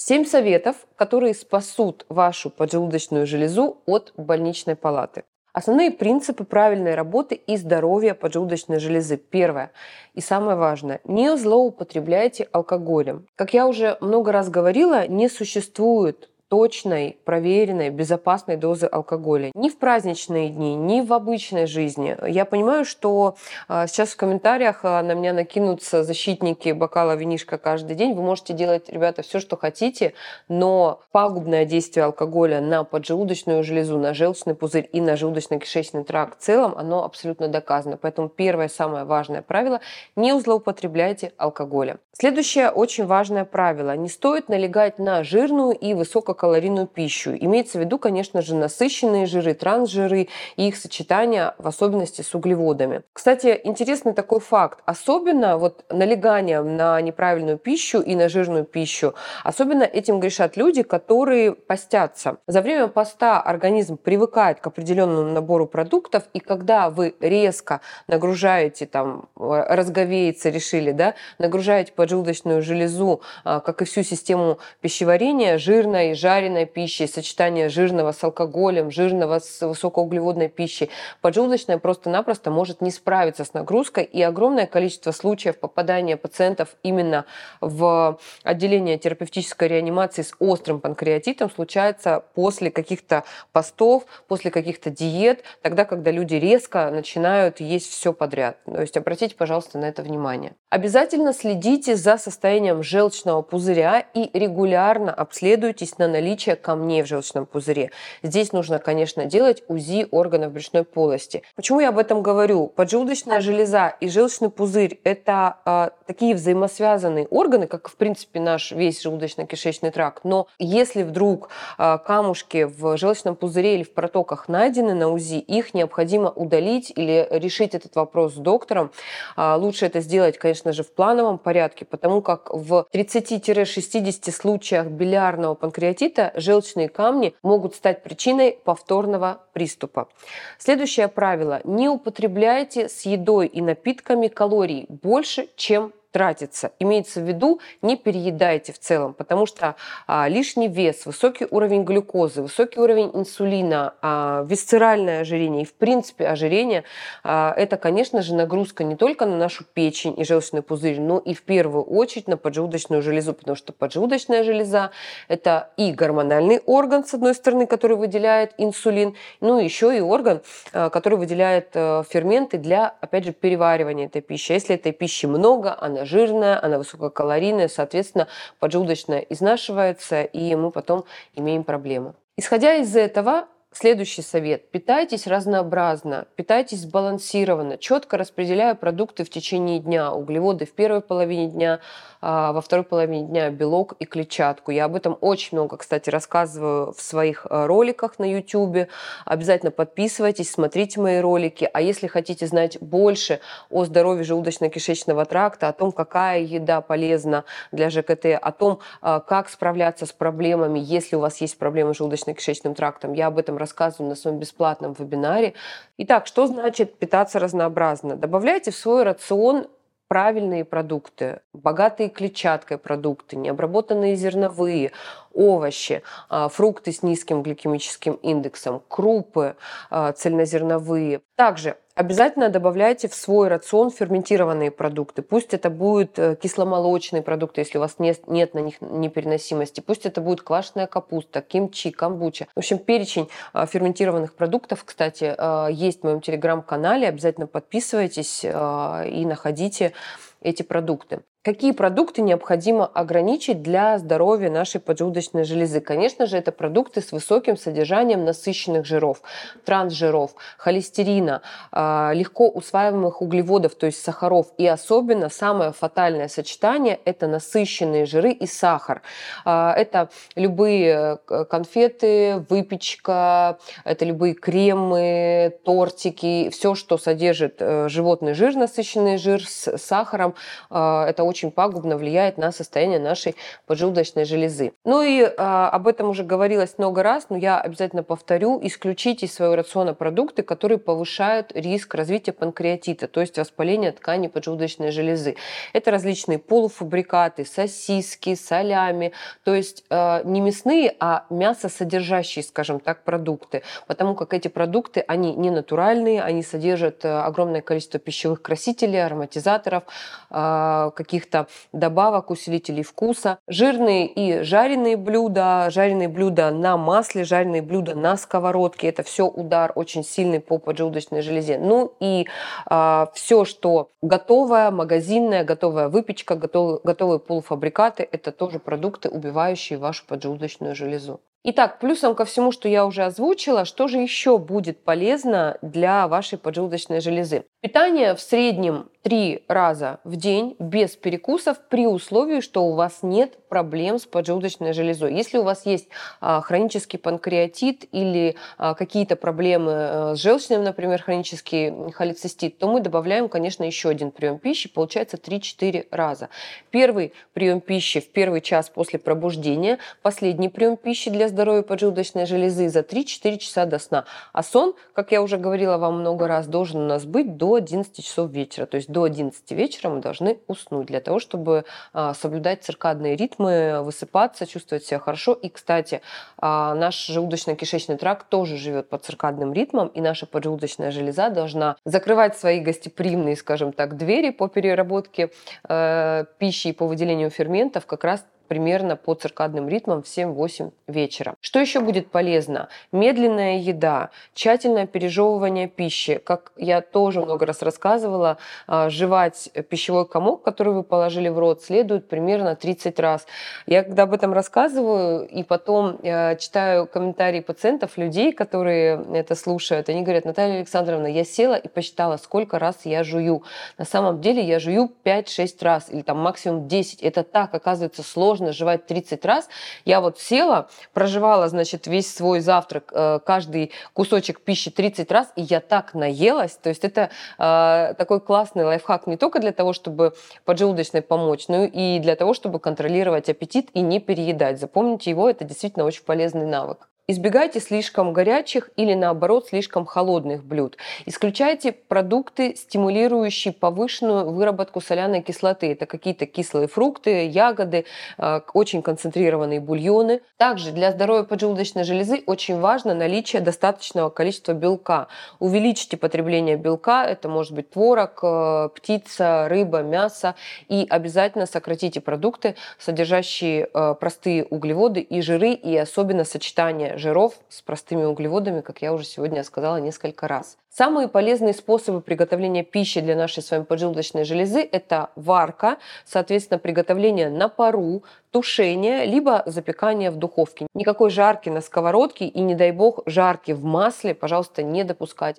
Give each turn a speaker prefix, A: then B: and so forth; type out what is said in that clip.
A: Семь советов, которые спасут вашу поджелудочную железу от больничной палаты. Основные принципы правильной работы и здоровья поджелудочной железы. Первое и самое важное. Не злоупотребляйте алкоголем. Как я уже много раз говорила, не существует точной, проверенной, безопасной дозы алкоголя. Ни в праздничные дни, ни в обычной жизни. Я понимаю, что а, сейчас в комментариях а, на меня накинутся защитники бокала винишка каждый день. Вы можете делать, ребята, все, что хотите, но пагубное действие алкоголя на поджелудочную железу, на желчный пузырь и на желудочно-кишечный тракт в целом, оно абсолютно доказано. Поэтому первое, самое важное правило – не злоупотребляйте алкоголем. Следующее очень важное правило – не стоит налегать на жирную и высоко высококалорийную пищу. Имеется в виду, конечно же, насыщенные жиры, трансжиры и их сочетание, в особенности с углеводами. Кстати, интересный такой факт. Особенно вот налегание на неправильную пищу и на жирную пищу, особенно этим грешат люди, которые постятся. За время поста организм привыкает к определенному набору продуктов, и когда вы резко нагружаете, там, разговеется, решили, да, нагружаете поджелудочную железу, а, как и всю систему пищеварения, жирной, жареной пищей, сочетание жирного с алкоголем, жирного с высокоуглеводной пищей, поджелудочная просто-напросто может не справиться с нагрузкой, и огромное количество случаев попадания пациентов именно в отделение терапевтической реанимации с острым панкреатитом случается после каких-то постов, после каких-то диет, тогда, когда люди резко начинают есть все подряд. То есть обратите, пожалуйста, на это внимание. Обязательно следите за состоянием желчного пузыря и регулярно обследуйтесь на наличие камней в желчном пузыре. Здесь нужно, конечно, делать УЗИ органов брюшной полости. Почему я об этом говорю? Поджелудочная железа и желчный пузырь – это э, такие взаимосвязанные органы, как, в принципе, наш весь желудочно-кишечный тракт. Но если вдруг э, камушки в желчном пузыре или в протоках найдены на УЗИ, их необходимо удалить или решить этот вопрос с доктором. Э, лучше это сделать, конечно же, в плановом порядке, потому как в 30-60 случаях билярного панкреатита желчные камни могут стать причиной повторного приступа. Следующее правило. Не употребляйте с едой и напитками калорий больше, чем тратится. Имеется в виду, не переедайте в целом, потому что а, лишний вес, высокий уровень глюкозы, высокий уровень инсулина, а, висцеральное ожирение и, в принципе, ожирение а, – это, конечно же, нагрузка не только на нашу печень и желчный пузырь, но и в первую очередь на поджелудочную железу, потому что поджелудочная железа – это и гормональный орган, с одной стороны, который выделяет инсулин, ну и еще и орган, а, который выделяет а, ферменты для, опять же, переваривания этой пищи. Если этой пищи много, она она жирная, она высококалорийная, соответственно, поджелудочная изнашивается, и мы потом имеем проблему. Исходя из этого, Следующий совет. Питайтесь разнообразно, питайтесь сбалансированно, четко распределяя продукты в течение дня. Углеводы в первой половине дня, а во второй половине дня белок и клетчатку. Я об этом очень много, кстати, рассказываю в своих э, роликах на YouTube. Обязательно подписывайтесь, смотрите мои ролики. А если хотите знать больше о здоровье желудочно-кишечного тракта, о том, какая еда полезна для ЖКТ, о том, э, как справляться с проблемами, если у вас есть проблемы с желудочно-кишечным трактом, я об этом рассказываю на своем бесплатном вебинаре. Итак, что значит питаться разнообразно? Добавляйте в свой рацион правильные продукты, богатые клетчаткой продукты, необработанные зерновые, овощи, а, фрукты с низким гликемическим индексом, крупы а, цельнозерновые. Также Обязательно добавляйте в свой рацион ферментированные продукты. Пусть это будут э, кисломолочные продукты, если у вас нет, нет на них непереносимости. Пусть это будет квашеная капуста, кимчи, камбуча. В общем, перечень э, ферментированных продуктов, кстати, есть в моем телеграм-канале. Обязательно подписывайтесь и находите эти продукты. Какие продукты необходимо ограничить для здоровья нашей поджелудочной железы? Конечно же, это продукты с высоким содержанием насыщенных жиров, трансжиров, холестерина, а, легко усваиваемых углеводов, то есть сахаров. И особенно самое фатальное сочетание – это насыщенные жиры и сахар. А, это любые э, конфеты, выпечка, это любые кремы, тортики, все, что содержит э, животный жир, насыщенный жир с сахаром. А, это очень очень пагубно влияет на состояние нашей поджелудочной железы. Ну и а, об этом уже говорилось много раз, но я обязательно повторю, исключите из своего рациона продукты, которые повышают риск развития панкреатита, то есть воспаления тканей поджелудочной железы. Это различные полуфабрикаты, сосиски, солями, то есть э, не мясные, а мясосодержащие, скажем так, продукты, потому как эти продукты, они не натуральные, они содержат э, огромное количество пищевых красителей, ароматизаторов, э, каких-то добавок, усилителей вкуса. Жирные и жареные блюда, жареные блюда на масле, жареные блюда на сковородке, это все удар очень сильный по поджелудочной железе. Ну и э, все, что готовое, магазинное, готовая выпечка, готовые, готовые полуфабрикаты, это тоже продукты, убивающие вашу поджелудочную железу. Итак, плюсом ко всему, что я уже озвучила, что же еще будет полезно для вашей поджелудочной железы? Питание в среднем три раза в день без перекусов при условии, что у вас нет проблем с поджелудочной железой. Если у вас есть а, хронический панкреатит или а, какие-то проблемы а, с желчным, например, хронический холецистит, то мы добавляем, конечно, еще один прием пищи, получается 3-4 раза. Первый прием пищи в первый час после пробуждения, последний прием пищи для здоровья поджелудочной железы за 3-4 часа до сна. А сон, как я уже говорила вам много раз, должен у нас быть до 11 часов вечера. То есть до 11 вечера мы должны уснуть для того, чтобы а, соблюдать циркадные ритмы, высыпаться, чувствовать себя хорошо. И, кстати, а, наш желудочно-кишечный тракт тоже живет по циркадным ритмам, и наша поджелудочная железа должна закрывать свои гостеприимные, скажем так, двери по переработке э, пищи и по выделению ферментов как раз примерно по циркадным ритмам в 7-8 вечера. Что еще будет полезно? Медленная еда, тщательное пережевывание пищи. Как я тоже много раз рассказывала, а, жевать пищевой комок, который вы положили в рот, следует примерно 30 раз. Я когда об этом рассказываю и потом э, читаю комментарии пациентов, людей, которые это слушают, они говорят, Наталья Александровна, я села и посчитала, сколько раз я жую. На самом деле я жую 5-6 раз или там максимум 10. Это так, оказывается, сложно можно жевать 30 раз. Я вот села, проживала, значит, весь свой завтрак, э, каждый кусочек пищи 30 раз, и я так наелась. То есть это э, такой классный лайфхак не только для того, чтобы поджелудочной помочь, но и для того, чтобы контролировать аппетит и не переедать. Запомните его, это действительно очень полезный навык. Избегайте слишком горячих или наоборот слишком холодных блюд. Исключайте продукты, стимулирующие повышенную выработку соляной кислоты. Это какие-то кислые фрукты, ягоды, э, очень концентрированные бульоны. Также для здоровья поджелудочной железы очень важно наличие достаточного количества белка. Увеличьте потребление белка, это может быть творог, э, птица, рыба, мясо. И обязательно сократите продукты, содержащие э, простые углеводы и жиры, и особенно сочетание жиров с простыми углеводами, как я уже сегодня сказала несколько раз. Самые полезные способы приготовления пищи для нашей с вами поджелудочной железы – это варка, соответственно, приготовление на пару, тушение, либо запекание в духовке. Никакой жарки на сковородке и, не дай бог, жарки в масле, пожалуйста, не допускать.